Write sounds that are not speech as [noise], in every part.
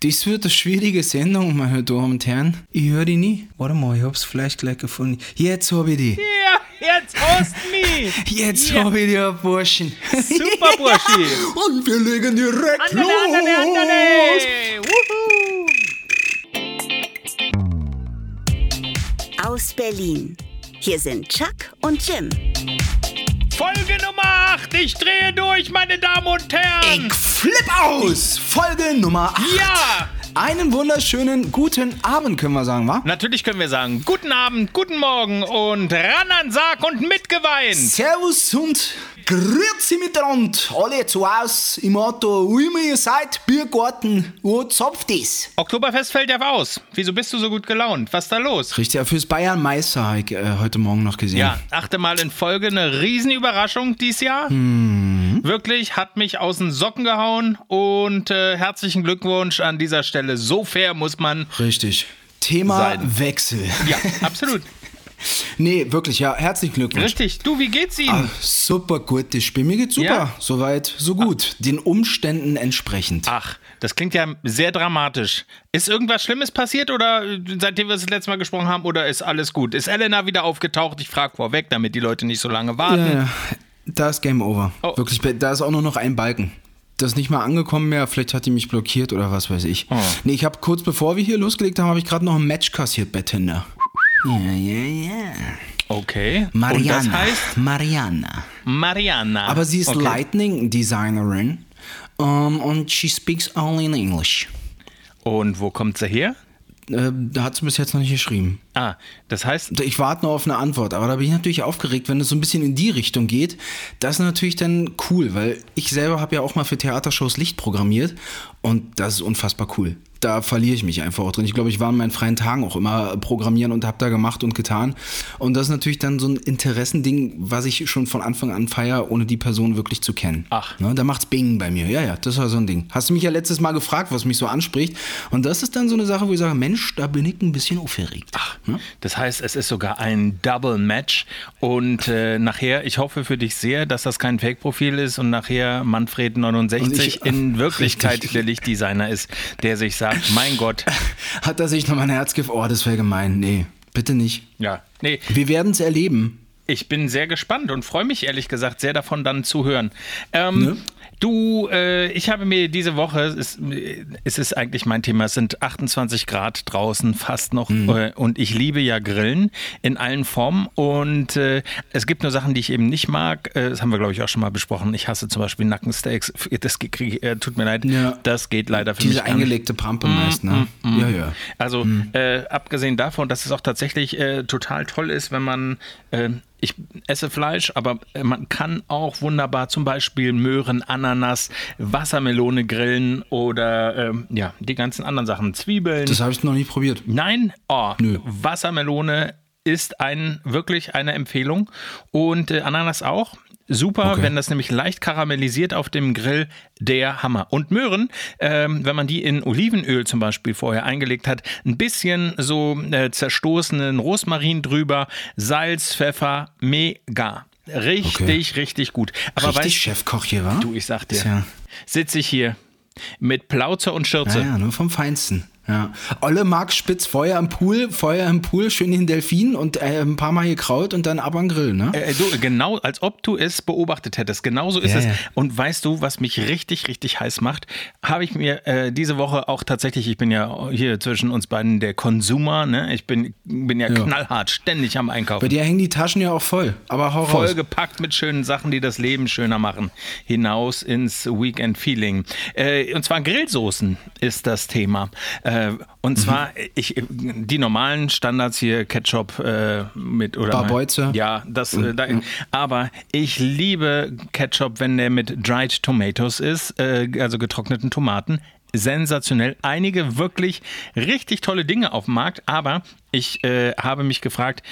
Das wird eine schwierige Sendung, meine Damen und Herren. Ich höre die nie. Warte mal, ich hab's vielleicht gleich gefunden. Jetzt hab ich die. Ja, jetzt host mich. Jetzt Ja. hab ich die, Burschen. Super, Burschi. [laughs] Und wir legen direkt Andale, andale, andale. Wuhu. Aus Berlin. Hier sind Chuck und Jim. Folge Nummer 8. Ich drehe durch, meine Damen und Herren. Ich flipp aus! Folge Nummer 8. Ja. Einen wunderschönen guten Abend, können wir sagen, wa? Natürlich können wir sagen, guten Abend, guten Morgen und ran an Sarg und mitgeweint. Servus und grüezi miteinander. Alle zu Haus im Auto, wo immer ihr seid, Biergarten, wo zapft es? Oktoberfest fällt ja aus. Wieso bist du so gut gelaunt? Was ist da los? Richtig, ja, fürs Bayern Meister habe ich äh, heute Morgen noch gesehen. Ja, achte Mal in Folge eine Riesenüberraschung dieses Jahr. Wirklich, hat mich aus den Socken gehauen und äh, herzlichen Glückwunsch an dieser Stelle. So fair muss man. Richtig. Thema Sein. Wechsel. Ja, absolut. [laughs] Nee, wirklich, ja, herzlichen Glückwunsch. Richtig. Du, wie geht's Ihnen? Ah, super gutes Spiel. Mir geht's super. Ja? Soweit, so gut. Den Umständen entsprechend. Ach, das klingt ja sehr dramatisch. Ist irgendwas Schlimmes passiert oder äh, seitdem wir das letzte Mal gesprochen haben oder ist alles gut? Ist Elena wieder aufgetaucht? Ich frage vorweg, damit die Leute nicht so lange warten. Ja, ja. Da ist Game Over. Oh. Wirklich, da ist auch nur noch ein Balken. Das ist nicht mal angekommen mehr, vielleicht hat die mich blockiert oder was weiß ich. Oh. Nee, ich habe kurz bevor wir hier losgelegt haben, habe ich gerade noch ein Match kassiert bei Tinder. Ja, ja, ja. Okay. Mariana. Und das heißt Mariana. Mariana. Aber sie ist okay. Lightning Designerin um, und she speaks only in English. Und wo kommt sie her? Äh, da hat sie bis jetzt noch nicht geschrieben. Ah, das heißt, Ich warte noch auf eine Antwort, aber da bin ich natürlich aufgeregt, wenn es so ein bisschen in die Richtung geht. Das ist natürlich dann cool, weil ich selber habe ja auch mal für Theatershows Licht programmiert und das ist unfassbar cool. Da verliere ich mich einfach auch drin. Ich glaube, ich war in meinen freien Tagen auch immer programmieren und habe da gemacht und getan. Und das ist natürlich dann so ein Interessending, was ich schon von Anfang an feiere, ohne die Person wirklich zu kennen. Ach. Ne, da macht's Bing bei mir. Ja, ja, das war so ein Ding. Hast du mich ja letztes Mal gefragt, was mich so anspricht. Und das ist dann so eine Sache, wo ich sage, Mensch, da bin ich ein bisschen aufgeregt. Ach. Ne? das heißt, es ist sogar ein Double Match. Und äh, nachher, ich hoffe für dich sehr, dass das kein Fake-Profil ist und nachher Manfred 69 Und ich- in Wirklichkeit [laughs] Richtig. der Lichtdesigner ist, der sich sagt, mein Gott, [laughs] Hat er sich noch mal ein Herz gef... Oh, das wäre gemein. Nee, bitte nicht. ja, nee, Wir werden es erleben. Ich bin sehr gespannt und freue mich ehrlich gesagt sehr davon dann zu hören. Ähm, Ne? Du, äh, ich habe mir diese Woche, es, es ist eigentlich mein Thema, es sind 28 Grad draußen fast noch Mhm. äh, und ich liebe ja Grillen in allen Formen und äh, es gibt nur Sachen, die ich eben nicht mag. Äh, das haben wir glaube ich auch schon mal besprochen. Ich hasse zum Beispiel Nackensteaks. Das krieg, äh, tut mir leid, Ja. das geht leider für Diese mich nicht. eingelegte Prampe meist, ne? Ja, ja. Also äh, abgesehen davon, dass es auch tatsächlich total toll ist, wenn man, ich esse Fleisch, aber man kann auch wunderbar zum Beispiel Möhren, Ananas, Wassermelone grillen oder ähm, ja, die ganzen anderen Sachen, Zwiebeln. Das habe ich noch nie probiert. Nein, oh, Nö. Wassermelone ist ein, wirklich eine Empfehlung und äh, Ananas auch. Super, Okay. wenn das nämlich leicht karamellisiert auf dem Grill, der Hammer. Und Möhren, ähm, wenn man die in Olivenöl zum Beispiel vorher eingelegt hat, ein bisschen so äh, zerstoßenen Rosmarin drüber, Salz, Pfeffer, mega. Richtig, richtig gut. Aber Richtig weißt Chefkoch hier, wa? du, ich sag dir, Tja. sitze ich hier mit Plauze und Schürze. Ja, ja, nur vom Feinsten. Ja. Olle Mark Spitz, Feuer im Pool, Feuer im Pool, schön den Delfin und äh, ein paar Mal gekraut und dann ab an Grill, ne? Äh, du, genau, als ob du es beobachtet hättest. Genauso ist Ja, es. ja. Und weißt du, was mich richtig, richtig heiß macht? Habe ich mir äh, diese Woche auch tatsächlich, ich bin ja hier zwischen uns beiden der Konsumer, ne? Ich bin, bin ja, knallhart, ständig am Bei Einkaufen. dir hängen die Taschen ja auch voll. Aber hau raus. Vollgepackt mit schönen Sachen, die das Leben schöner machen. Hinaus ins Weekend-Feeling. Äh, und zwar Grillsoßen ist das Thema. Äh, und zwar, ich, die normalen Standards hier, Ketchup äh, mit oder. Barbeutze. Ja, das, äh, da, aber ich liebe Ketchup, wenn der mit Dried Tomatoes ist, äh, also getrockneten Tomaten. Sensationell. Einige wirklich richtig tolle Dinge auf dem Markt, aber ich äh, habe mich gefragt,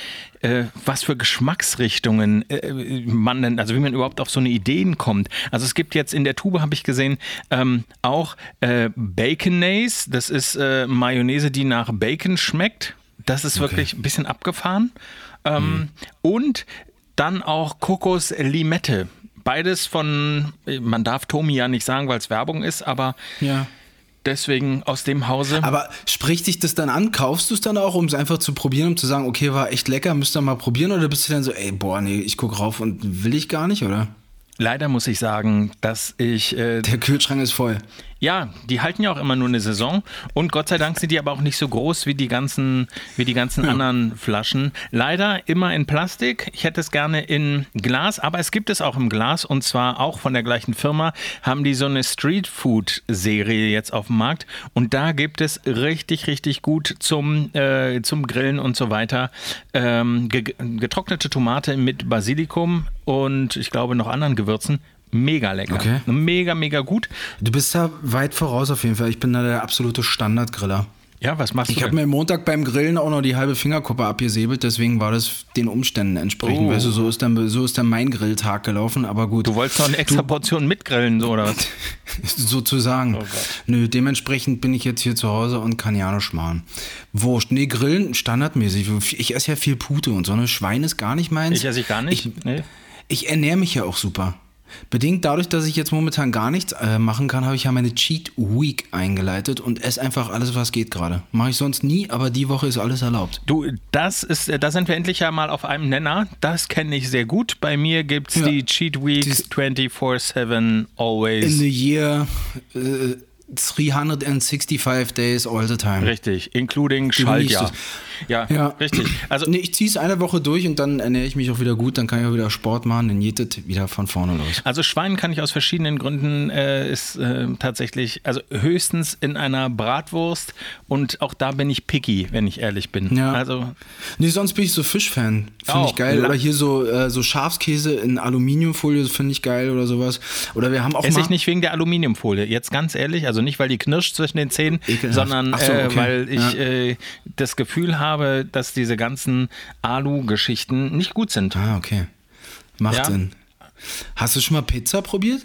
äh, was für Geschmacksrichtungen äh, man denn, also wie man überhaupt auf so eine Ideen kommt. Also es gibt jetzt in der Tube, habe ich gesehen, ähm, auch äh, Baconaise. Das ist äh, Mayonnaise, die nach Bacon schmeckt. Das ist wirklich ein bisschen abgefahren. Ähm, Und dann auch Kokos Limette. Beides von, man darf Tomi ja nicht sagen, weil es Werbung ist, aber Ja. Deswegen aus dem Hause. Aber spricht dich das dann an? Kaufst du es dann auch, um es einfach zu probieren, um zu sagen, okay, war echt lecker, müsst ihr mal probieren? Oder bist du dann so, ey, boah, nee, ich gucke rauf und will ich gar nicht, oder? Leider muss ich sagen, dass ich. Äh, Der Kühlschrank ist voll. Ja, die halten ja auch immer nur eine Saison und Gott sei Dank sind die aber auch nicht so groß wie die ganzen, wie die ganzen ja. anderen Flaschen. Leider immer in Plastik. Ich hätte es gerne in Glas, aber es gibt es auch im Glas und zwar auch von der gleichen Firma haben die so eine Street Food Serie jetzt auf dem Markt und da gibt es richtig, richtig gut zum, äh, zum Grillen und so weiter ähm, getrocknete Tomate mit Basilikum und ich glaube noch anderen Gewürzen mega lecker. Okay. Mega, mega gut. Du bist da weit voraus auf jeden Fall. Ich bin da der absolute Standardgriller. Ja, was machst du? Ich habe mir Montag beim Grillen auch noch die halbe Fingerkuppe abgesäbelt, deswegen war das den Umständen entsprechend. Oh. Weißt du, so ist, dann, so ist dann mein Grilltag gelaufen, aber gut. Du wolltest noch eine extra Portion mitgrillen, so, oder was? [laughs] Sozusagen. Oh Nö, dementsprechend bin ich jetzt hier zu Hause und kann ja noch schmarrn. Wurscht. Nee, Grillen standardmäßig. Ich esse ja viel Pute und so eine Schwein ist gar nicht meins. Ich esse ich gar nicht. Ich, nee. ich ernähre mich ja auch super. Bedingt dadurch, dass ich jetzt momentan gar nichts äh, machen kann, habe ich ja meine Cheat Week eingeleitet und esse einfach alles, was geht gerade. Mache ich sonst nie, aber die Woche ist alles erlaubt. Du, das ist, da sind wir endlich ja mal auf einem Nenner. Das kenne ich sehr gut. Bei mir gibt es ja. die Cheat Week 24-7 always. In the year. Äh, 365 days all the time. Richtig, including Schaltjahr. Ja, ja, richtig. Also nee, ich ziehe es eine Woche durch und dann ernähre ich mich auch wieder gut, dann kann ich auch wieder Sport machen, dann geht es wieder von vorne los. Also Schwein kann ich aus verschiedenen Gründen äh, ist äh, tatsächlich, also höchstens in einer Bratwurst und auch da bin ich picky, wenn ich ehrlich bin. Ja. Also nee, sonst bin ich so Fischfan, finde ich geil. Oder hier so, äh, so Schafskäse in Aluminiumfolie, finde ich geil oder sowas. Oder wir haben auch Esse ich nicht wegen der Aluminiumfolie, jetzt ganz ehrlich, also nicht weil die knirscht zwischen den Zähnen, Ekelhaft. sondern so, äh, okay. weil ich ja. Äh, das Gefühl habe, habe, dass diese ganzen Alu-Geschichten nicht gut sind. Ah, okay. Macht ja. Sinn. Hast du schon mal Pizza probiert?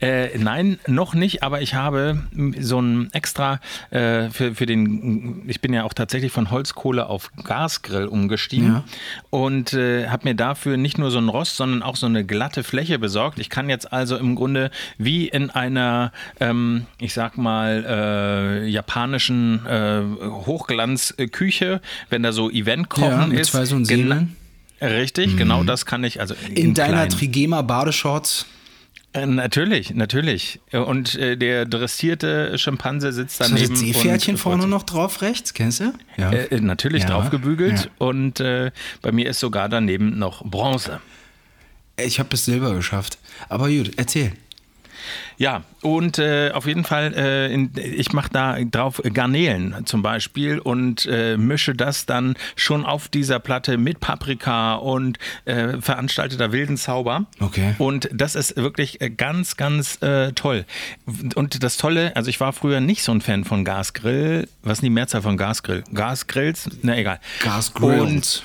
Äh, nein, noch nicht, aber ich habe so ein extra äh, für, für den, ich bin ja auch tatsächlich von Holzkohle auf Gasgrill umgestiegen ja. und äh, habe mir dafür nicht nur so ein Rost, sondern auch so eine glatte Fläche besorgt. Ich kann jetzt also im Grunde wie in einer, ähm, ich sag mal, äh, japanischen äh, Hochglanzküche, wenn da so Eventkochen ja, ist. Zwei so Richtig, mhm. genau das kann ich. Also in, in deiner Trigema Badeshorts äh, natürlich, natürlich. Und äh, der dressierte Schimpanse sitzt daneben. Ist das Seepferdchen vorne noch drauf rechts, kennst du? Ja. Äh, äh natürlich ja. draufgebügelt ja. und äh, bei mir ist sogar daneben noch Bronze. Ich habe bis Silber geschafft. Aber gut, erzähl. Ja, und äh, auf jeden Fall, äh, in, ich mache da drauf Garnelen zum Beispiel und äh, mische das dann schon auf dieser Platte mit Paprika und äh, veranstalteter wilden Zauber. Okay. Und das ist wirklich äh, ganz, ganz äh, toll. Und das Tolle, also ich war früher nicht so ein Fan von Gasgrill. Was ist die Mehrzahl von Gasgrill? Gasgrills? Na egal. Gasgrills.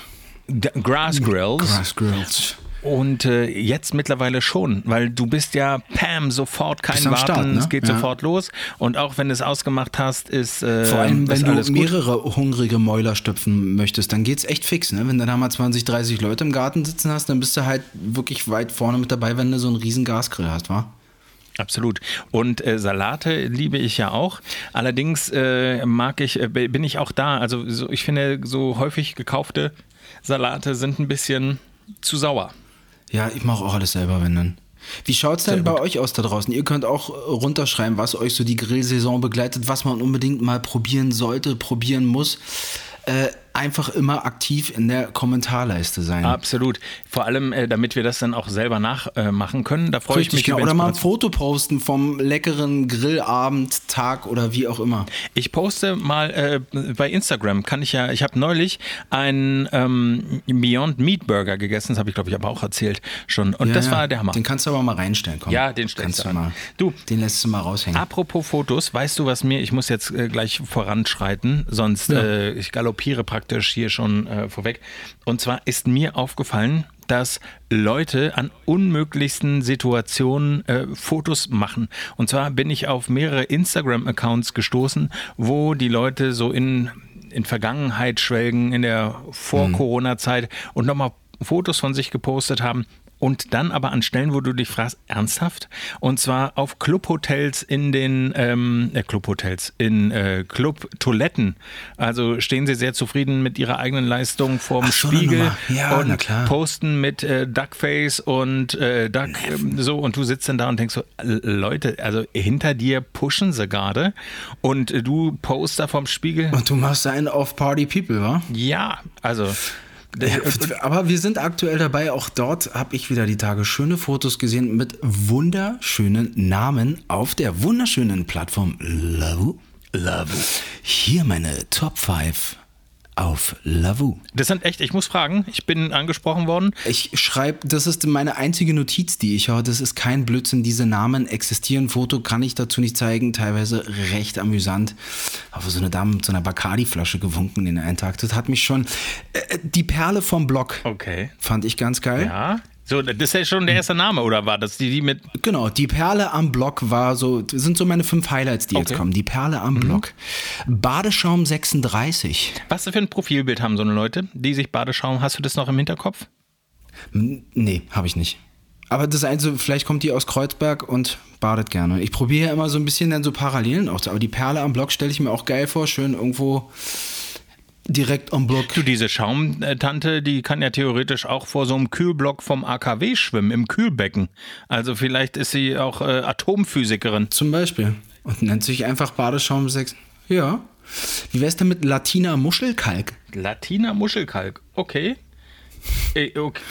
Grass Grills. Grass Grills. Und äh, jetzt mittlerweile schon, weil du bist ja, Pam, sofort kein Warten, Start, ne? es geht ja. sofort los. Und auch wenn du es ausgemacht hast, ist äh, Vor allem, wenn du mehrere gut. hungrige Mäuler stöpfen möchtest, dann geht es echt fix. Ne? Wenn du da mal 20, 30 Leute im Garten sitzen hast, dann bist du halt wirklich weit vorne mit dabei, wenn du so einen riesen Gasgrill hast, wa? Absolut. Und äh, Salate liebe ich ja auch. Allerdings äh, mag ich, äh, bin ich auch da. Also so, ich finde, so häufig gekaufte Salate sind ein bisschen zu sauer. Ja, ich mache auch alles selber, wenn dann. Wie schaut es denn bei euch aus da draußen? Ihr könnt auch runterschreiben, was euch so die Grillsaison begleitet, was man unbedingt mal probieren sollte, probieren muss. Äh, einfach immer aktiv in der Kommentarleiste sein. Absolut. Vor allem, äh, damit wir das dann auch selber nachmachen äh, können. Da freue ich mich. Genau. Oder mal ein Foto posten vom leckeren Grillabend, Tag oder wie auch immer. Ich poste mal äh, bei Instagram, kann ich ja, ich habe neulich einen ähm, Beyond Meat Burger gegessen, das habe ich glaube ich aber auch erzählt schon. Und ja, das ja. war der Hammer. Den kannst du aber mal reinstellen, komm. Ja, den stellst du mal. Du, den lässt du mal raushängen. Apropos Fotos, weißt du, was mir, ich muss jetzt äh, gleich voranschreiten, sonst ja. Äh, ich galoppiere praktisch praktisch hier schon äh, vorweg. Und zwar ist mir aufgefallen, dass Leute an unmöglichsten Situationen äh, Fotos machen. Und zwar bin ich auf mehrere Instagram-Accounts gestoßen, wo die Leute so in, in Vergangenheit schwelgen, in der Vor-Corona-Zeit und nochmal Fotos von sich gepostet haben und dann aber an Stellen, wo du dich fragst, ernsthaft? Und zwar auf Clubhotels in den ähm, äh, Clubhotels, in äh, Clubtoiletten. Also stehen sie sehr zufrieden mit ihrer eigenen Leistung vorm Ach so, Spiegel Nummer. Ja, und posten mit äh, Duckface und äh, Duck ähm, so und du sitzt dann da und denkst so, äh, Leute, also hinter dir pushen sie gerade und äh, du postest da vorm Spiegel. Und du machst einen auf Party People, wa? Ja, also aber wir sind aktuell dabei, auch dort habe ich wieder die Tage schöne Fotos gesehen mit wunderschönen Namen auf der wunderschönen Plattform Lavu. Lavu. Hier meine Top 5 auf Lavu. das sind echt, ich muss fragen, ich bin angesprochen worden. Ich schreibe, das ist meine einzige Notiz, die ich habe. Das ist kein Blödsinn. Diese Namen existieren. Foto kann ich dazu nicht zeigen. Teilweise recht amüsant. Aber so eine Dame mit so einer Bacardi-Flasche gewunken in einen Tag. Das hat mich schon. Äh, die Perle vom Block Okay. fand ich ganz geil. Ja. So, das ist ja schon der erste Name, oder war das die, die mit. Genau, die Perle am Block war so, sind so meine fünf Highlights, die jetzt Okay. kommen. Die Perle am Block. Badeschaum 36. Was für ein Profilbild haben so eine Leute, die sich Badeschaum, hast du das noch im Hinterkopf? N- Nee, habe ich nicht. Aber das Einzige, vielleicht kommt die aus Kreuzberg und badet gerne. Ich probiere ja immer so ein bisschen dann so Parallelen auch. Aber die Perle am Block stelle ich mir auch geil vor. Schön irgendwo direkt am Block. Du, diese Schaumtante, die kann ja theoretisch auch vor so einem Kühlblock vom AKW schwimmen, im Kühlbecken. Also vielleicht ist sie auch äh, Atomphysikerin. Zum Beispiel. Und nennt sich einfach Badeschaum 6. Ja. Wie wär's denn mit Latina Muschelkalk? Latina Muschelkalk, okay. Äh, okay.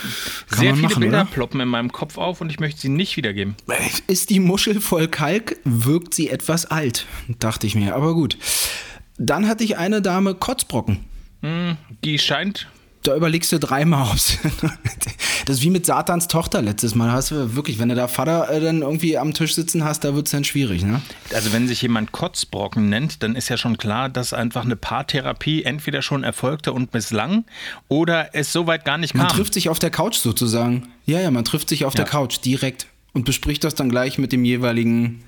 Kann Sehr viele machen, Bilder oder? ploppen in meinem Kopf auf und ich möchte sie nicht wiedergeben. Ist die Muschel voll Kalk, wirkt sie etwas alt, dachte ich mir. Aber gut. Dann hatte ich eine Dame Kotzbrocken. Die scheint. Da überlegst du dreimal, [laughs] ob's. Das ist wie mit Satans Tochter letztes Mal. Hast du wirklich, wenn du da Vater äh, dann irgendwie am Tisch sitzen hast, da wird es dann schwierig, ne? Also wenn sich jemand Kotzbrocken nennt, dann ist ja schon klar, dass einfach eine Paartherapie entweder schon erfolgte und misslang oder es soweit gar nicht Man kam. trifft sich auf der Couch sozusagen. Ja, ja, man trifft sich auf der Couch direkt und bespricht das dann gleich mit dem jeweiligen,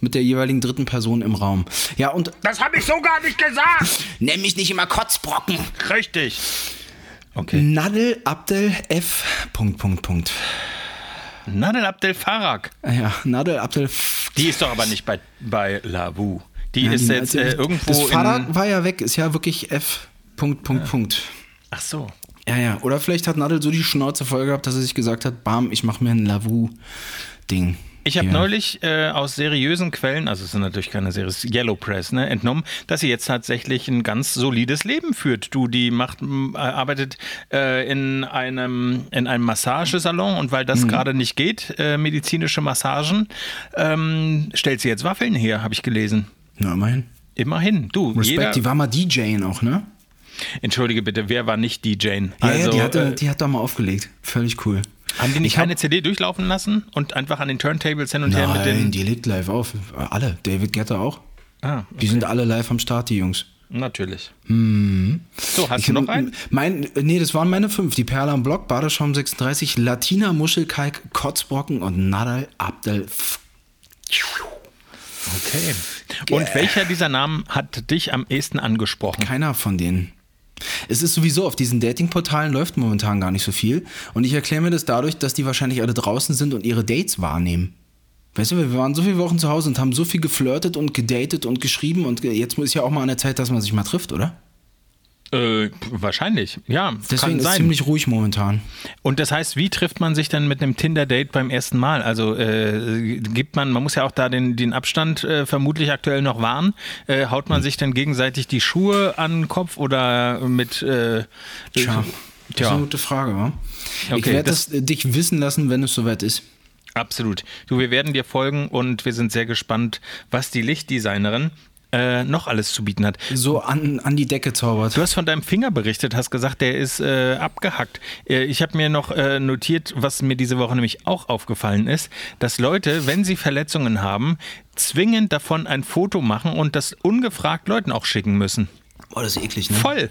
mit der jeweiligen dritten Person im Raum. Ja, und Das habe ich so gar nicht gesagt. [laughs] nenn mich nicht immer Kotzbrocken. Richtig. Okay. Nadel Abdel F. Punkt, Punkt, Punkt. Nadel Abdel Farag. Ja, Nadel Abdel F. Die ist doch aber nicht bei, bei Lavu. Die Ja, ist die- jetzt äh, irgendwo Das in. war ja weg, ist ja wirklich F. Punkt, Punkt, Punkt. Ach so. Ja, ja. Oder vielleicht hat Nadel so die Schnauze voll gehabt, dass er sich gesagt hat, bam, ich mache mir ein Lavu-Ding. Ich habe Hier. neulich äh, aus seriösen Quellen, also es ist natürlich keine Serie, es ist Yellow Press, ne, entnommen, dass sie jetzt tatsächlich ein ganz solides Leben führt. Du, die macht, äh, arbeitet äh, in einem in einem Massagesalon und weil das Mhm. gerade nicht geht, äh, medizinische Massagen, ähm, stellt sie jetzt Waffeln her, habe ich gelesen. Na, immerhin. Immerhin, du, Respekt, die war mal DJing auch, ne? entschuldige bitte, wer war nicht DJ? Ja, Also, ja, die, hatte, äh, die hat da mal aufgelegt. Völlig cool. Haben die nicht Ich hab- eine CD durchlaufen lassen und einfach an den Turntables hin und her mit Nein, den... die legt live auf. Alle. David Guetta auch. Ah, Die sind alle live am Start, die Jungs. natürlich. So, hast du noch einen? Mein, nee, das waren meine fünf. Die Perle am Block, Badeschaum 36, Latina Muschelkalk, Kotzbrocken und Nadal Abdel. Okay. Und welcher dieser Namen hat dich am ehesten angesprochen? Keiner von denen. Es ist sowieso, auf diesen Datingportalen läuft momentan gar nicht so viel. Und ich erkläre mir das dadurch, dass die wahrscheinlich alle draußen sind und ihre Dates wahrnehmen. Weißt du, wir waren so viele Wochen zu Hause und haben so viel geflirtet und gedatet und geschrieben und jetzt ist ja auch mal an der Zeit, dass man sich mal trifft, oder? Äh, wahrscheinlich, ja. Deswegen kann ist sein. ziemlich ruhig momentan. Und das heißt, wie trifft man sich dann mit einem Tinder-Date beim ersten Mal? Also äh, gibt man, man muss ja auch da den, den Abstand äh, vermutlich aktuell noch wahren. Äh, haut man sich dann gegenseitig die Schuhe an den Kopf oder mit äh, Tja, das ist eine gute Frage, wa? ich Okay, werde das- das, äh, dich wissen lassen, wenn es soweit ist. Absolut. Du, wir werden dir folgen und wir sind sehr gespannt, was die Lichtdesignerin äh, noch alles zu bieten hat. So an, an die Decke zaubert. Du hast von deinem Finger berichtet, hast gesagt, der ist äh, abgehackt. Äh, ich habe mir noch äh, notiert, was mir diese Woche nämlich auch aufgefallen ist, dass Leute, wenn sie Verletzungen haben, zwingend davon ein Foto machen und das ungefragt Leuten auch schicken müssen. Boah, das ist eklig, ne? Voll.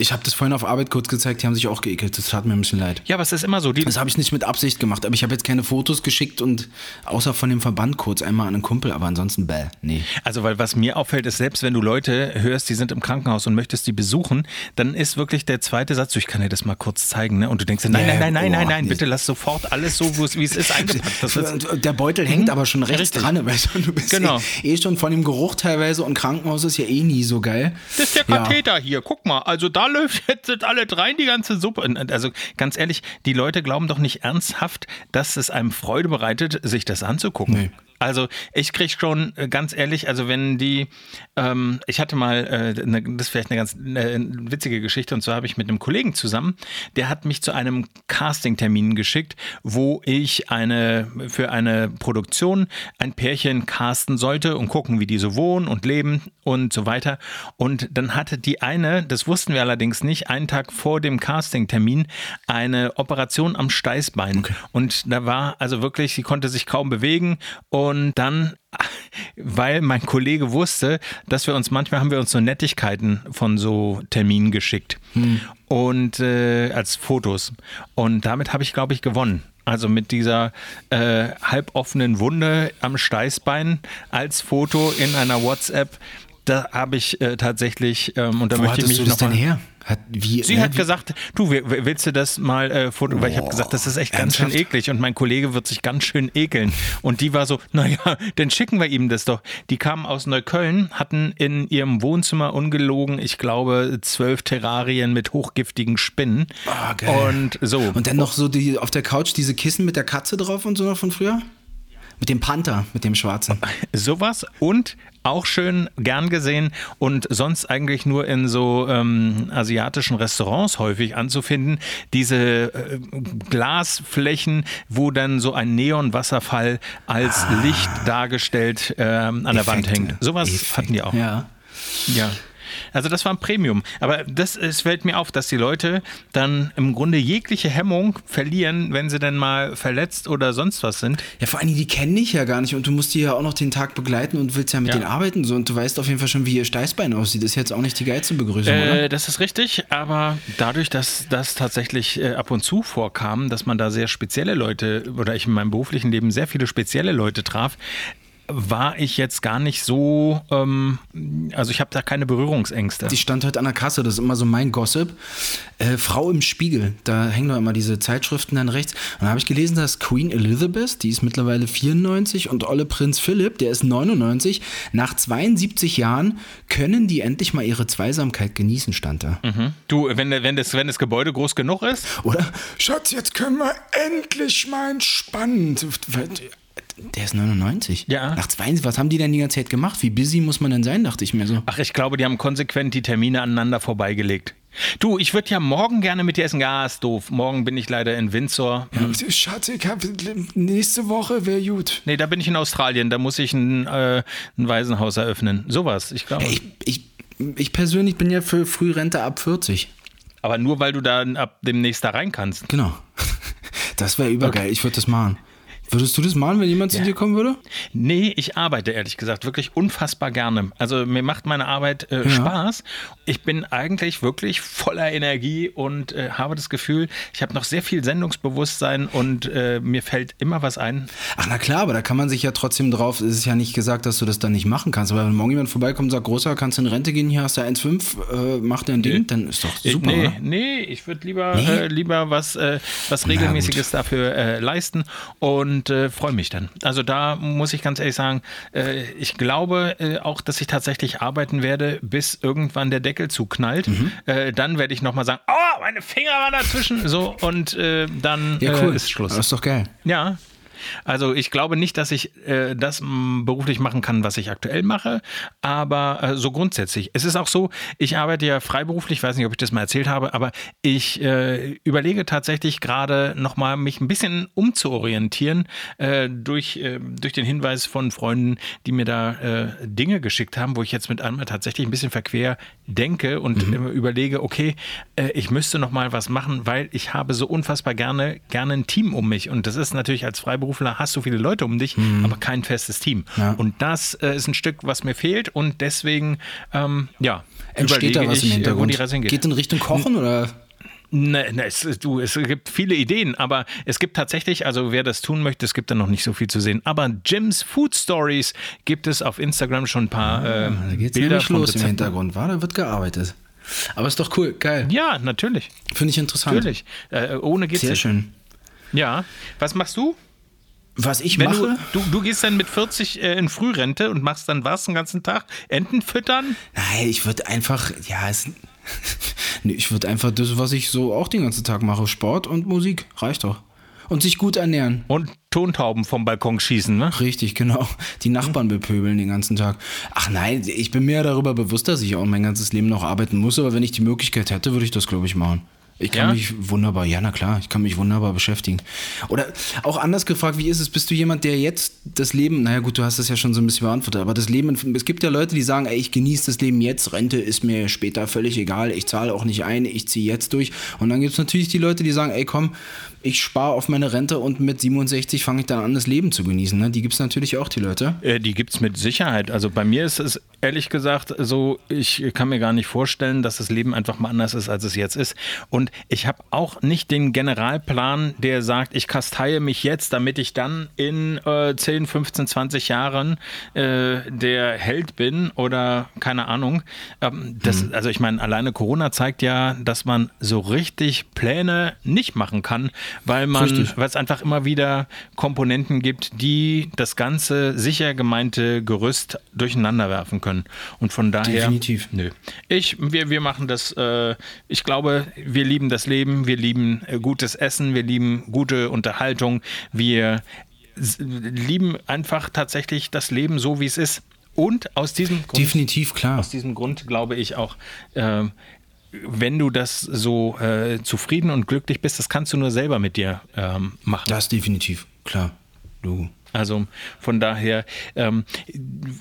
Ich habe das vorhin auf Arbeit kurz gezeigt, die haben sich auch geekelt. Das tat mir ein bisschen leid. Ja, aber es ist immer so. Die, Das habe ich nicht mit Absicht gemacht, aber ich habe jetzt keine Fotos geschickt und außer von dem Verband kurz einmal an einen Kumpel, aber ansonsten bäh, nee. Also, weil was mir auffällt, ist, selbst wenn du Leute hörst, die sind im Krankenhaus und möchtest die besuchen, dann ist wirklich der zweite Satz, so, ich kann dir das mal kurz zeigen, ne? Und du denkst, nein, nein, nein, nein, oh, nein, nein, nee. bitte lass sofort alles so, wie es ist, eingepackt. Der Beutel hängt aber schon rechts Richtig. dran, [laughs] weißt du, du bist Genau. eh, eh schon von dem Geruch teilweise und Krankenhaus ist ja eh nie so geil. Das ist der Ja. Katheter hier, guck mal. Also da läuft [laughs] jetzt alle rein die ganze Suppe. Also ganz ehrlich, die Leute glauben doch nicht ernsthaft, dass es einem Freude bereitet, sich das anzugucken. Nee. Also ich krieg schon äh, ganz ehrlich, also wenn die, ähm, ich hatte mal, äh, ne, das ist vielleicht eine ganz äh, witzige Geschichte und zwar habe ich mit einem Kollegen zusammen, der hat mich zu einem Castingtermin geschickt, wo ich eine für eine Produktion ein Pärchen casten sollte und gucken, wie die so wohnen und leben und so weiter. Und dann hatte die eine, das wussten wir allerdings nicht, einen Tag vor dem Castingtermin eine Operation am Steißbein. Und da war also wirklich, sie konnte sich kaum bewegen und dann weil mein Kollege wusste, dass wir uns manchmal haben wir uns so Nettigkeiten von so Terminen geschickt und äh, als Fotos und damit habe ich glaube ich gewonnen. Also mit dieser äh, halboffenen Wunde am Steißbein als Foto in einer WhatsApp, da habe ich äh, tatsächlich ähm, und da Wo möchte ich mich noch denn mal, her? Hat, wie, Sie äh, hat wie- gesagt, du, wi- wi- willst du das mal äh, foto, weil ich habe gesagt, das ist echt ganz schön eklig und mein Kollege wird sich ganz schön ekeln. Und die war so, naja, dann schicken wir ihm das doch. Die kamen aus Neukölln, hatten in ihrem Wohnzimmer ungelogen, ich glaube, zwölf Terrarien mit hochgiftigen Spinnen. Ah, geil. Und so. Und dann noch so die, auf der Couch diese Kissen mit der Katze drauf und so noch von früher? Mit dem Panther, mit dem schwarzen. Sowas und auch schön gern gesehen und sonst eigentlich nur in so ähm, asiatischen Restaurants häufig anzufinden. Diese äh, Glasflächen, wo dann so ein Neonwasserfall als Licht dargestellt ähm, an der Wand Effekte. hängt. Sowas Effekte. hatten die auch. Ja. Ja. Also das war ein Premium. Aber das es fällt mir auf, dass die Leute dann im Grunde jegliche Hemmung verlieren, wenn sie dann mal verletzt oder sonst was sind. Ja, vor allem, die kennen dich ja gar nicht und du musst die ja auch noch den Tag begleiten und willst ja mit Ja. denen arbeiten. So, und du weißt auf jeden Fall schon, wie ihr Steißbein aussieht. Das ist jetzt auch nicht die geilste Begrüßung, oder? Äh, das ist richtig, aber dadurch, dass das tatsächlich äh, ab und zu vorkam, dass man da sehr spezielle Leute oder ich in meinem beruflichen Leben sehr viele spezielle Leute traf, war ich jetzt gar nicht so, ähm, also ich habe da keine Berührungsängste. Die stand heute an der Kasse, das ist immer so mein Gossip. Äh, Frau im Spiegel, da hängen doch immer diese Zeitschriften dann rechts. Und da habe ich gelesen, dass Queen Elizabeth, die ist mittlerweile 94 und Olle Prinz Philipp, der ist 99, nach 72 Jahren können die endlich mal ihre Zweisamkeit genießen, stand da. Du, wenn, wenn, das, wenn das Gebäude groß genug ist, Oder? Schatz, jetzt können wir endlich mal entspannen. Der ist 99. Ja. Nach 72, was haben die denn die ganze Zeit gemacht? Wie busy muss man denn sein, dachte ich mir so. ach, ich glaube, die haben konsequent die Termine aneinander vorbeigelegt. Du, ich würde ja morgen gerne mit dir essen. Ja, ist doof. Morgen bin ich leider in Windsor. Schatz, ich hab, nächste Woche wäre gut. Nee, da bin ich in Australien. Da muss ich ein, äh, ein Waisenhaus eröffnen. Sowas, ich glaube. Ich, ich, ich persönlich bin ja für Frührente ab 40. Aber nur weil du da ab demnächst da rein kannst. Genau. [laughs] Das wäre übergeil. Ich würde das machen. Würdest du das machen, wenn jemand zu dir kommen würde? Nee, ich arbeite ehrlich gesagt wirklich unfassbar gerne. Also mir macht meine Arbeit äh, Spaß. Ich bin eigentlich wirklich voller Energie und äh, habe das Gefühl, ich habe noch sehr viel Sendungsbewusstsein und äh, mir fällt immer was ein. Ach, na klar, aber da kann man sich ja trotzdem drauf. Es ist ja nicht gesagt, dass du das dann nicht machen kannst. Aber wenn morgen jemand vorbeikommt und sagt, Großer, kannst du in Rente gehen, hier hast du 1,5, äh, mach dein Ding, dann ist doch super. Äh, nee, oder? nee, ich würde lieber, Nee? äh, lieber was, was Regelmäßiges dafür leisten und äh, freue mich dann. Also da muss ich ganz ehrlich sagen, äh, ich glaube äh, auch, dass ich tatsächlich arbeiten werde, bis irgendwann der Deckel zuknallt. Mhm. Äh, dann werde ich nochmal sagen, oh, meine Finger waren dazwischen. So, und äh, dann Ja, cool. äh, ist Schluss. Das ist doch geil. Ja. Also ich glaube nicht, dass ich äh, das m, beruflich machen kann, was ich aktuell mache, aber äh, so grundsätzlich. Es ist auch so, ich arbeite ja freiberuflich, ich weiß nicht, ob ich das mal erzählt habe, aber ich äh, überlege tatsächlich gerade nochmal, mich ein bisschen umzuorientieren äh, durch, äh, durch den Hinweis von Freunden, die mir da äh, Dinge geschickt haben, wo ich jetzt mit einmal tatsächlich ein bisschen verquer denke und äh, überlege, okay, ich müsste noch mal was machen, weil ich habe so unfassbar gerne, gerne ein Team um mich und das ist natürlich als Freiberufler Freiberufler hast du viele Leute um dich, aber kein festes Team. Mhm. Ja. Und das äh, ist ein Stück, was mir fehlt und deswegen, ähm, ja, Entsteht da was ich, im äh, wo Hintergrund? die hingeht. Geht in Richtung Kochen oder? Ne, ne, es, du, es gibt viele Ideen, aber es gibt tatsächlich, also wer das tun möchte, es gibt da noch nicht so viel zu sehen. Aber Jims Food Stories gibt es auf Instagram schon ein paar äh, Ah, Da geht's Bilder nämlich los im. Hintergrund. War, da wird gearbeitet. Aber ist doch cool, geil. Ja, natürlich, Finde ich interessant. natürlich. Äh, ohne geht's Sehr nicht. schön. Ja. Was machst du? Was ich Wenn mache? du, du, du gehst dann mit 40 äh, in Frührente und machst dann was den ganzen Tag? Enten füttern? Nein, ich würde einfach, ja, es, [laughs] nee, ich würde einfach das, was ich so auch den ganzen Tag mache, Sport und Musik, reicht doch. Und sich gut ernähren. Und Tontauben vom Balkon schießen, ne? Richtig, genau. Die Nachbarn bepöbeln den ganzen Tag. Ach nein, ich bin mir darüber bewusst, dass ich auch mein ganzes Leben noch arbeiten muss, aber wenn ich die Möglichkeit hätte, würde ich das, glaube ich, machen. Ich kann Ja? mich wunderbar, ja, na klar, ich kann mich wunderbar beschäftigen. Oder auch anders gefragt, wie ist es? Bist du jemand, der jetzt das Leben, naja, gut, du hast das ja schon so ein bisschen beantwortet, aber das Leben, es gibt ja Leute, die sagen, ey, ich genieße das Leben jetzt, Rente ist mir später völlig egal, ich zahle auch nicht ein, ich ziehe jetzt durch. Und dann gibt es natürlich die Leute, die sagen, ey, komm, ich spare auf meine Rente und mit 67 fange ich dann an, das Leben zu genießen. Ne? Die gibt es natürlich auch, die Leute. Äh, Die gibt es mit Sicherheit. Also bei mir ist es ehrlich gesagt so, ich kann mir gar nicht vorstellen, dass das Leben einfach mal anders ist, als es jetzt ist. Und ich habe auch nicht den Generalplan, der sagt, ich kasteie mich jetzt, damit ich dann in äh, 10, 15, 20 Jahren äh, der Held bin oder keine Ahnung. Ähm, das, Also ich meine, alleine Corona zeigt ja, dass man so richtig Pläne nicht machen kann, weil man, weil es einfach immer wieder Komponenten gibt, die das ganze sicher gemeinte Gerüst durcheinander werfen können. Und von daher. Definitiv. Nö. Ich, wir, wir machen das, äh, ich glaube, wir lieben das Leben, wir lieben äh, gutes Essen, wir lieben gute Unterhaltung, wir lieben einfach tatsächlich das Leben so, wie es ist. Und aus diesem Grund Definitiv, klar. aus diesem Grund glaube ich auch, äh, wenn du das so äh, zufrieden und glücklich bist, das kannst du nur selber mit dir ähm, machen. Das definitiv, klar. Du. Also von daher, ähm,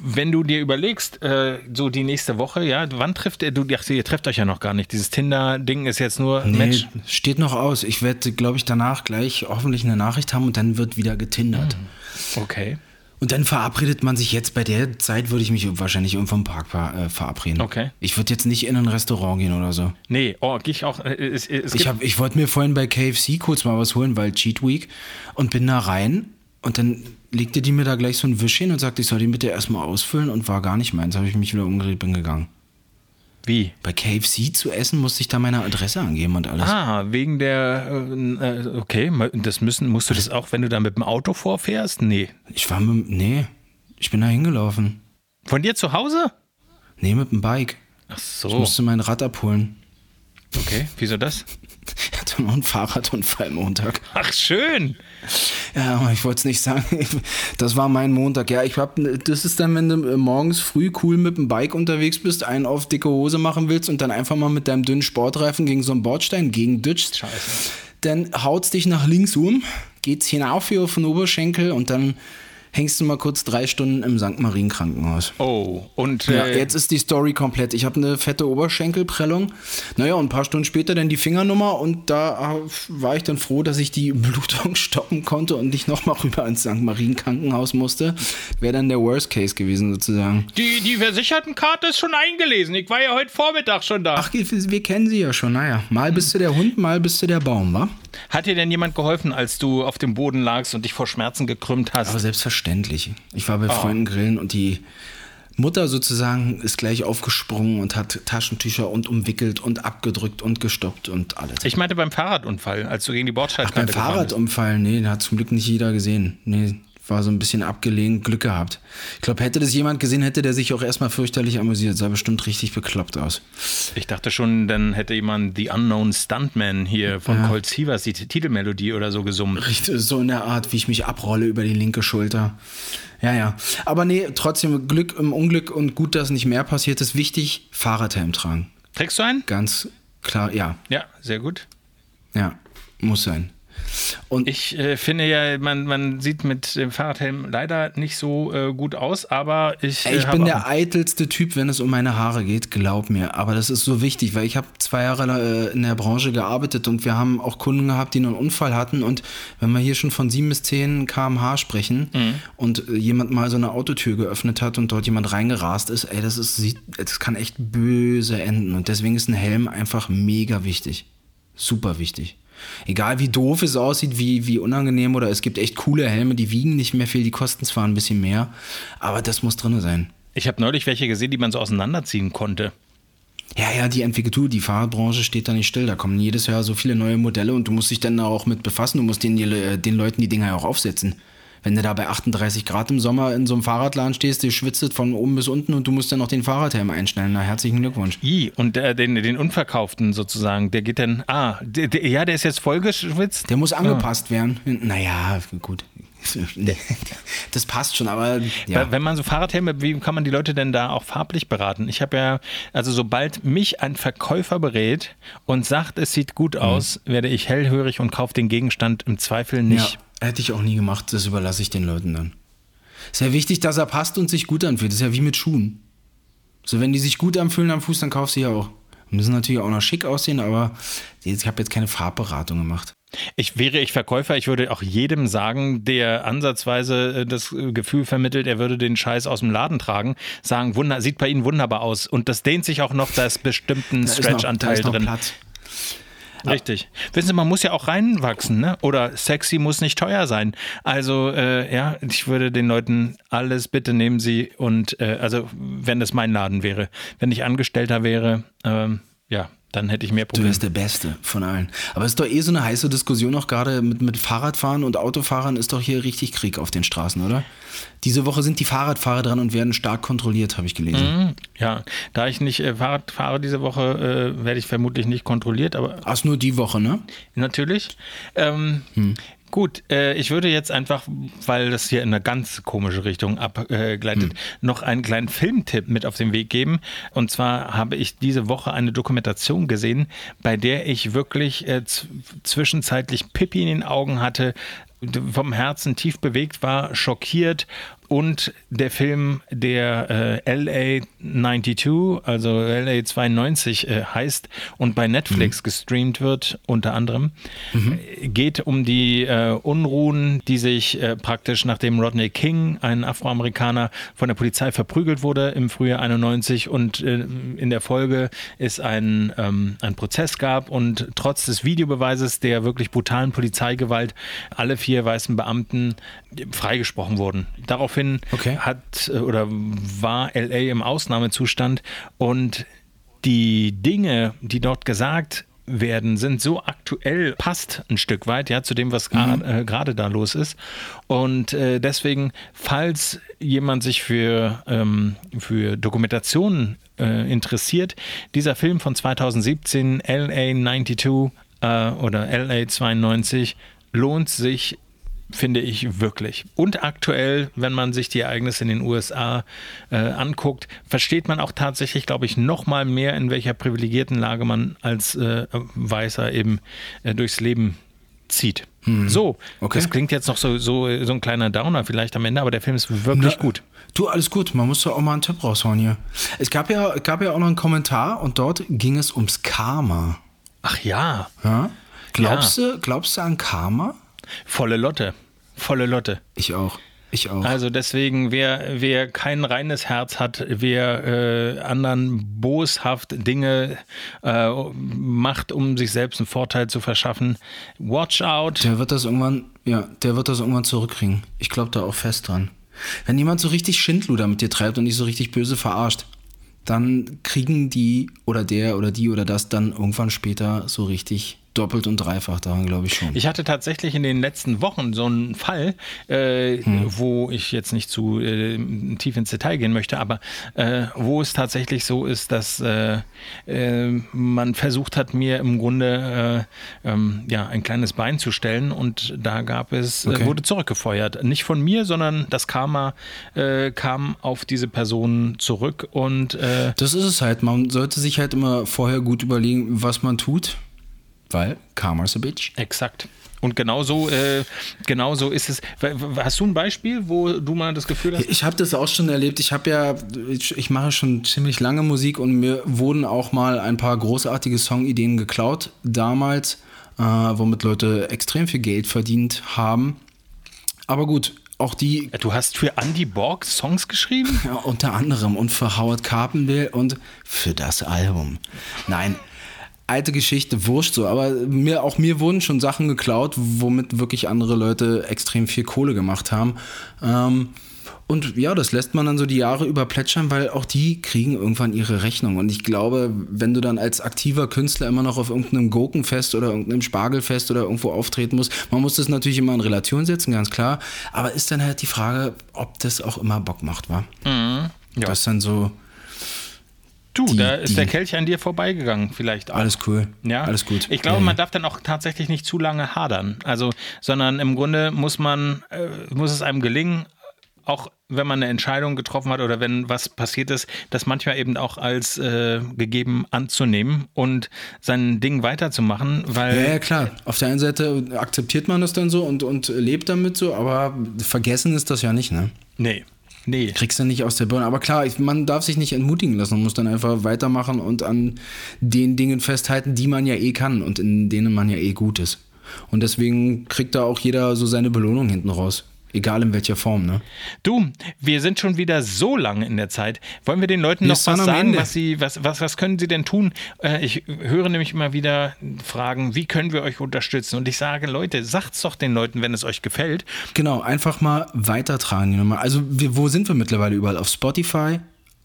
wenn du dir überlegst, äh, so die nächste Woche, ja, wann trifft ihr, du, ach, ihr trefft euch ja noch gar nicht. Dieses Tinder-Ding ist jetzt nur Nee, Match. steht noch aus. Ich werde, glaube ich, danach gleich hoffentlich eine Nachricht haben und dann wird wieder getindert. Okay. Und dann verabredet man sich jetzt bei der Zeit, würde ich mich wahrscheinlich irgendwo im Park äh, verabreden. Okay. Ich würde jetzt nicht in ein Restaurant gehen oder so. Nee, oh, gehe ich auch. Äh, es, es Ich, hab, ich wollte mir vorhin bei KFC kurz mal was holen, weil Cheat Week und bin da rein und dann legte die mir da gleich so ein Wisch hin und sagte, ich soll den bitte erstmal ausfüllen und war gar nicht meins. Habe ich mich wieder umgedreht, bin gegangen. Wie? Bei KFC zu essen musste ich da meine Adresse angeben und alles. Ah, wegen der, äh, äh, okay, das müssen, musst du das auch, wenn du da mit dem Auto vorfährst? Nee. Ich war mit, nee, ich bin da hingelaufen. Von dir zu Hause? Nee, mit dem Bike. Ach Ich so. musste mein Rad abholen. Okay, wieso das? [laughs] Hatte noch einen Fahrradunfall Montag. Ach, schön. Ja, aber ich wollte es nicht sagen. [laughs] Das war mein Montag. Ja, ich hab, das ist dann, wenn du äh, morgens früh cool mit dem Bike unterwegs bist, einen auf dicke Hose machen willst und dann einfach mal mit deinem dünnen Sportreifen gegen so einen Bordstein gegen ditchst. Scheiße. Dann haut's dich nach links um, geht's hinauf hier auf den Oberschenkel und dann hängst du mal kurz drei Stunden im St. Marien Krankenhaus. Oh, und Ja, äh, jetzt ist die Story komplett. Ich habe eine fette Oberschenkelprellung. Naja, und ein paar Stunden später dann die Fingernummer und da äh, war ich dann froh, dass ich die [laughs] Blutung stoppen konnte und nicht nochmal rüber ins St. Marien Krankenhaus musste. Wäre dann der Worst Case gewesen sozusagen. die, die Versichertenkarte ist schon eingelesen. Ich war ja heute Vormittag schon da. Ach, wir wir kennen sie ja schon. Naja, mal bist du der Hund, mal bist du der Baum, wa? Hat dir denn jemand geholfen, als du auf dem Boden lagst und dich vor Schmerzen gekrümmt hast? Aber selbstverständlich. Ich war bei Freunden grillen und die Mutter sozusagen ist gleich aufgesprungen und hat Taschentücher und umwickelt und abgedrückt und gestoppt und alles. ich meinte beim Fahrradunfall, als du gegen die Ach, beim. Fahrradunfall, nee, den hat zum Glück nicht jeder gesehen. Nee, war so ein bisschen abgelehnt, Glück gehabt. Ich glaube, hätte das jemand gesehen, hätte der sich auch erstmal fürchterlich amüsiert. Sah bestimmt richtig bekloppt aus. Ich dachte schon, dann hätte jemand The Unknown Stuntman hier von Colt Sievers die Titelmelodie oder so gesummt. Richtig, so in der Art, wie ich mich abrolle über die linke Schulter. Ja, ja. Aber nee, trotzdem Glück im Unglück und gut, dass nicht mehr passiert ist. Wichtig, Fahrradhelm tragen. Trägst du einen? Ganz klar, ja. Ja, sehr gut. Ja, muss sein. Und Ich äh, finde ja, man, man sieht mit dem Fahrradhelm leider nicht so äh, gut aus, aber ich. Äh, ich bin der eitelste Typ, wenn es um meine Haare geht, glaub mir. Aber das ist so wichtig, weil ich habe zwei Jahre äh, in der Branche gearbeitet und wir haben auch Kunden gehabt, die einen Unfall hatten. Und wenn wir hier schon von 7 bis 10 km/h sprechen Mhm. und äh, jemand mal so eine Autotür geöffnet hat und dort jemand reingerast ist, ey, das, ist, das kann echt böse enden. Und deswegen ist ein Helm einfach mega wichtig. Super wichtig. Egal wie doof es aussieht, wie, wie unangenehm oder es gibt echt coole Helme, die wiegen nicht mehr viel, die kosten zwar ein bisschen mehr, aber das muss drin sein. Ich habe neulich welche gesehen, die man so auseinanderziehen konnte. Ja, ja, die Entwicklung, die Fahrradbranche steht da nicht still. Da kommen jedes Jahr so viele neue Modelle und du musst dich dann da auch mit befassen. Du musst den, äh, den Leuten die Dinger ja auch aufsetzen. Wenn du da bei 38 Grad im Sommer in so einem Fahrradladen stehst, die schwitzt von oben bis unten und du musst dann noch den Fahrradhelm einstellen. Na, herzlichen Glückwunsch. I, und äh, den, den Unverkauften sozusagen, der geht dann. Ah, der, der, ja, der ist jetzt vollgeschwitzt. Der muss angepasst werden. Naja, gut. Das passt schon, aber ja. Wenn man so Fahrradhelme, wie kann man die Leute denn da auch farblich beraten? Ich habe ja, also sobald mich ein Verkäufer berät und sagt, es sieht gut aus, werde ich hellhörig und kaufe den Gegenstand im Zweifel nicht. Ja, hätte ich auch nie gemacht. Das überlasse ich den Leuten dann. Ist ja wichtig, dass er passt und sich gut anfühlt. Das ist ja wie mit Schuhen. So, wenn die sich gut anfühlen am Fuß, dann kaufst du ja auch. Müssen natürlich auch noch schick aussehen, aber ich habe jetzt keine Farbberatung gemacht. Ich wäre ich Verkäufer, ich würde auch jedem sagen, der ansatzweise äh, das Gefühl vermittelt, er würde den Scheiß aus dem Laden tragen, sagen, wunder, sieht bei Ihnen wunderbar aus. Und das dehnt sich auch noch, da ist bestimmt ein [laughs] Stretch-Anteil drin. Platz. Richtig. Wissen Sie, man muss ja auch reinwachsen, ne? Oder sexy muss nicht teuer sein. Also, äh, ja, ich würde den Leuten alles bitte nehmen Sie und, äh, also, wenn das mein Laden wäre, wenn ich Angestellter wäre, ähm, ja, dann hätte ich mehr Du Probleme. wärst der Beste von allen. Aber es ist doch eh so eine heiße Diskussion auch gerade mit, mit Fahrradfahren und Autofahrern ist doch hier richtig Krieg auf den Straßen, oder? Diese Woche sind die Fahrradfahrer dran und werden stark kontrolliert, habe ich gelesen. Ja, da ich nicht äh, Fahrrad fahre diese Woche, äh, werde ich vermutlich nicht kontrolliert, aber Ach, nur die Woche, ne? Natürlich. Ähm, Gut, äh, ich würde jetzt einfach, weil das hier in eine ganz komische Richtung abgleitet, noch einen kleinen Filmtipp mit auf den Weg geben. Und zwar habe ich diese Woche eine Dokumentation gesehen, bei der ich wirklich äh, zwischenzeitlich Pippi in den Augen hatte, vom Herzen tief bewegt war, schockiert und der Film, der äh, LA 92, also LA 92 äh, heißt und bei Netflix gestreamt wird, unter anderem, äh, geht um die äh, Unruhen, die sich äh, praktisch nachdem Rodney King, ein Afroamerikaner, von der Polizei verprügelt wurde im Frühjahr 91 und äh, in der Folge es ein, ähm, ein Prozess gab und trotz des Videobeweises der wirklich brutalen Polizeigewalt alle vier weißen Beamten freigesprochen wurden. Daraufhin Okay. hat äh, oder war LA im Ausnahmezustand und die Dinge, die dort gesagt werden, sind so aktuell, passt ein Stück weit, ja, zu dem, was gra- äh, gerade da los ist. Und äh, deswegen, falls jemand sich für, ähm, für Dokumentationen äh, interessiert, dieser Film von 2017, LA 92 äh, oder LA 92, lohnt sich finde ich wirklich. Und aktuell, wenn man sich die Ereignisse in den USA äh, anguckt, versteht man auch tatsächlich, glaube ich, noch mal mehr, in welcher privilegierten Lage man als äh, Weißer eben äh, durchs Leben zieht. So, Okay. das klingt jetzt noch so, so, so ein kleiner Downer vielleicht am Ende, aber der Film ist wirklich Na, gut. Du, alles gut. Man muss doch auch mal einen Tipp raushauen hier. Es gab ja, gab ja auch noch einen Kommentar und dort ging es ums Karma. Ach ja, Ja? Glaubst, du, glaubst du an Karma? Volle Lotte. Volle Lotte. Ich auch. Ich auch. Also deswegen, wer, wer kein reines Herz hat, wer äh, anderen boshaft Dinge äh, macht, um sich selbst einen Vorteil zu verschaffen, watch out. Der wird das irgendwann, ja, der wird das irgendwann zurückkriegen. Ich glaube da auch fest dran. Wenn jemand so richtig Schindluder mit dir treibt und dich so richtig böse verarscht, dann kriegen die oder der oder die oder das dann irgendwann später so richtig doppelt und dreifach daran, glaube ich schon. Ich hatte tatsächlich in den letzten Wochen so einen Fall, äh, wo ich jetzt nicht zu äh, tief ins Detail gehen möchte, aber äh, wo es tatsächlich so ist, dass äh, äh, man versucht hat, mir im Grunde äh, ähm, ja, ein kleines Bein zu stellen und da gab es, Okay. wurde zurückgefeuert. Nicht von mir, sondern das Karma kam auf diese Person zurück und Das ist es halt. Man sollte sich halt immer vorher gut überlegen, was man tut. Weil Karma's a Bitch. Exakt. Und genauso, äh, genauso ist es. Hast du ein Beispiel, wo du mal das Gefühl hast? Ich habe das auch schon erlebt. Ich habe ja, ich, ich, mache schon ziemlich lange Musik und mir wurden auch mal ein paar großartige Songideen geklaut damals, äh, womit Leute extrem viel Geld verdient haben. Aber gut, auch die. Du hast für Andy Borg Songs geschrieben? [laughs] Ja, unter anderem und für Howard Carpendale und für das Album. Nein, alte Geschichte, wurscht so, aber mir, auch mir wurden schon Sachen geklaut, womit wirklich andere Leute extrem viel Kohle gemacht haben. Ähm, und ja, das lässt man dann so die Jahre über plätschern, weil auch die kriegen irgendwann ihre Rechnung. Und ich glaube, wenn du dann als aktiver Künstler immer noch auf irgendeinem Gurkenfest oder irgendeinem Spargelfest oder irgendwo auftreten musst, man muss das natürlich immer in Relation setzen, ganz klar. Aber ist dann halt die Frage, ob das auch immer Bock macht, wa? Mhm, ja. Das dann so. Du, die, da ist die, der Kelch an dir vorbeigegangen, vielleicht auch. Alles cool. Ja, alles gut. Ich glaube, ja, man darf dann auch tatsächlich nicht zu lange hadern. Also, sondern im Grunde muss man, äh, muss es einem gelingen, auch wenn man eine Entscheidung getroffen hat oder wenn was passiert ist, das manchmal eben auch als äh, gegeben anzunehmen und sein Ding weiterzumachen, weil. Ja, ja, klar. Auf der einen Seite akzeptiert man das dann so und, und lebt damit so, aber vergessen ist das ja nicht, ne? Nee. Nee. Kriegst du nicht aus der Birne. Aber klar, man darf sich nicht entmutigen lassen. Man muss dann einfach weitermachen und an den Dingen festhalten, die man ja eh kann und in denen man ja eh gut ist. Und deswegen kriegt da auch jeder so seine Belohnung hinten raus. Egal in welcher Form, ne? Du, wir sind schon wieder so lange in der Zeit. Wollen wir den Leuten wir noch was sagen, was sie, was, was, was können sie denn tun? Äh, ich höre nämlich immer wieder Fragen, wie können wir euch unterstützen? Und ich sage, Leute, sagt's doch den Leuten, wenn es euch gefällt. Genau, einfach mal weitertragen. Also, wir, wo sind wir mittlerweile überall? Auf Spotify,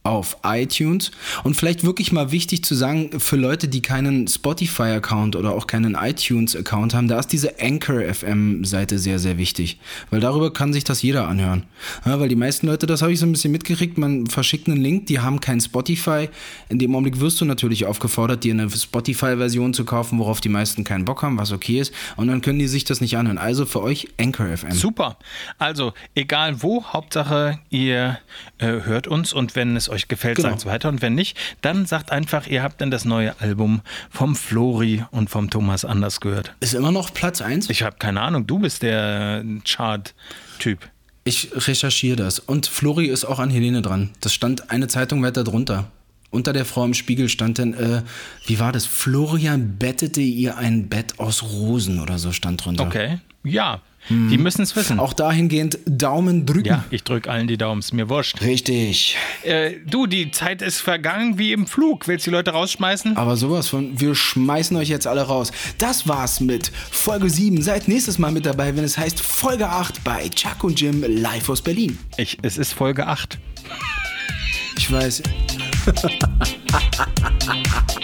auf iTunes und vielleicht wirklich mal wichtig zu sagen für Leute, die keinen Spotify-Account oder auch keinen iTunes-Account haben, da ist diese Anchor FM-Seite sehr, sehr wichtig, weil darüber kann sich das jeder anhören. Ja, weil die meisten Leute, das habe ich so ein bisschen mitgekriegt, man verschickt einen Link, die haben kein Spotify. In dem Augenblick wirst du natürlich aufgefordert, dir eine Spotify-Version zu kaufen, worauf die meisten keinen Bock haben, was okay ist, und dann können die sich das nicht anhören. Also für euch Anchor FM. Super. Also egal wo, Hauptsache ihr äh, hört uns und wenn es euch gefällt, genau. sagt es weiter. Und wenn nicht, dann sagt einfach, ihr habt dann das neue Album vom Flori und vom Thomas Anders gehört. Ist immer noch Platz 1? Ich habe keine Ahnung. Du bist der Chart-Typ. Ich recherchiere das. Und Flori ist auch an Helene dran. Das stand eine Zeitung weiter drunter. Unter der Frau im Spiegel stand dann, äh, wie war das? Florian bettete ihr ein Bett aus Rosen oder so stand drunter. Okay. Ja, hm. Die müssen es wissen. Auch dahingehend Daumen drücken. Ja, ich drücke allen die Daumen, ist mir wurscht. Richtig. Äh, du, die Zeit ist vergangen wie im Flug. Willst du die Leute rausschmeißen? Aber sowas von, wir schmeißen euch jetzt alle raus. Das war's mit Folge 7. Seid nächstes Mal mit dabei, wenn es heißt Folge 8 bei Chuck und Jim live aus Berlin. Ich, es ist Folge 8. Ich weiß. [laughs]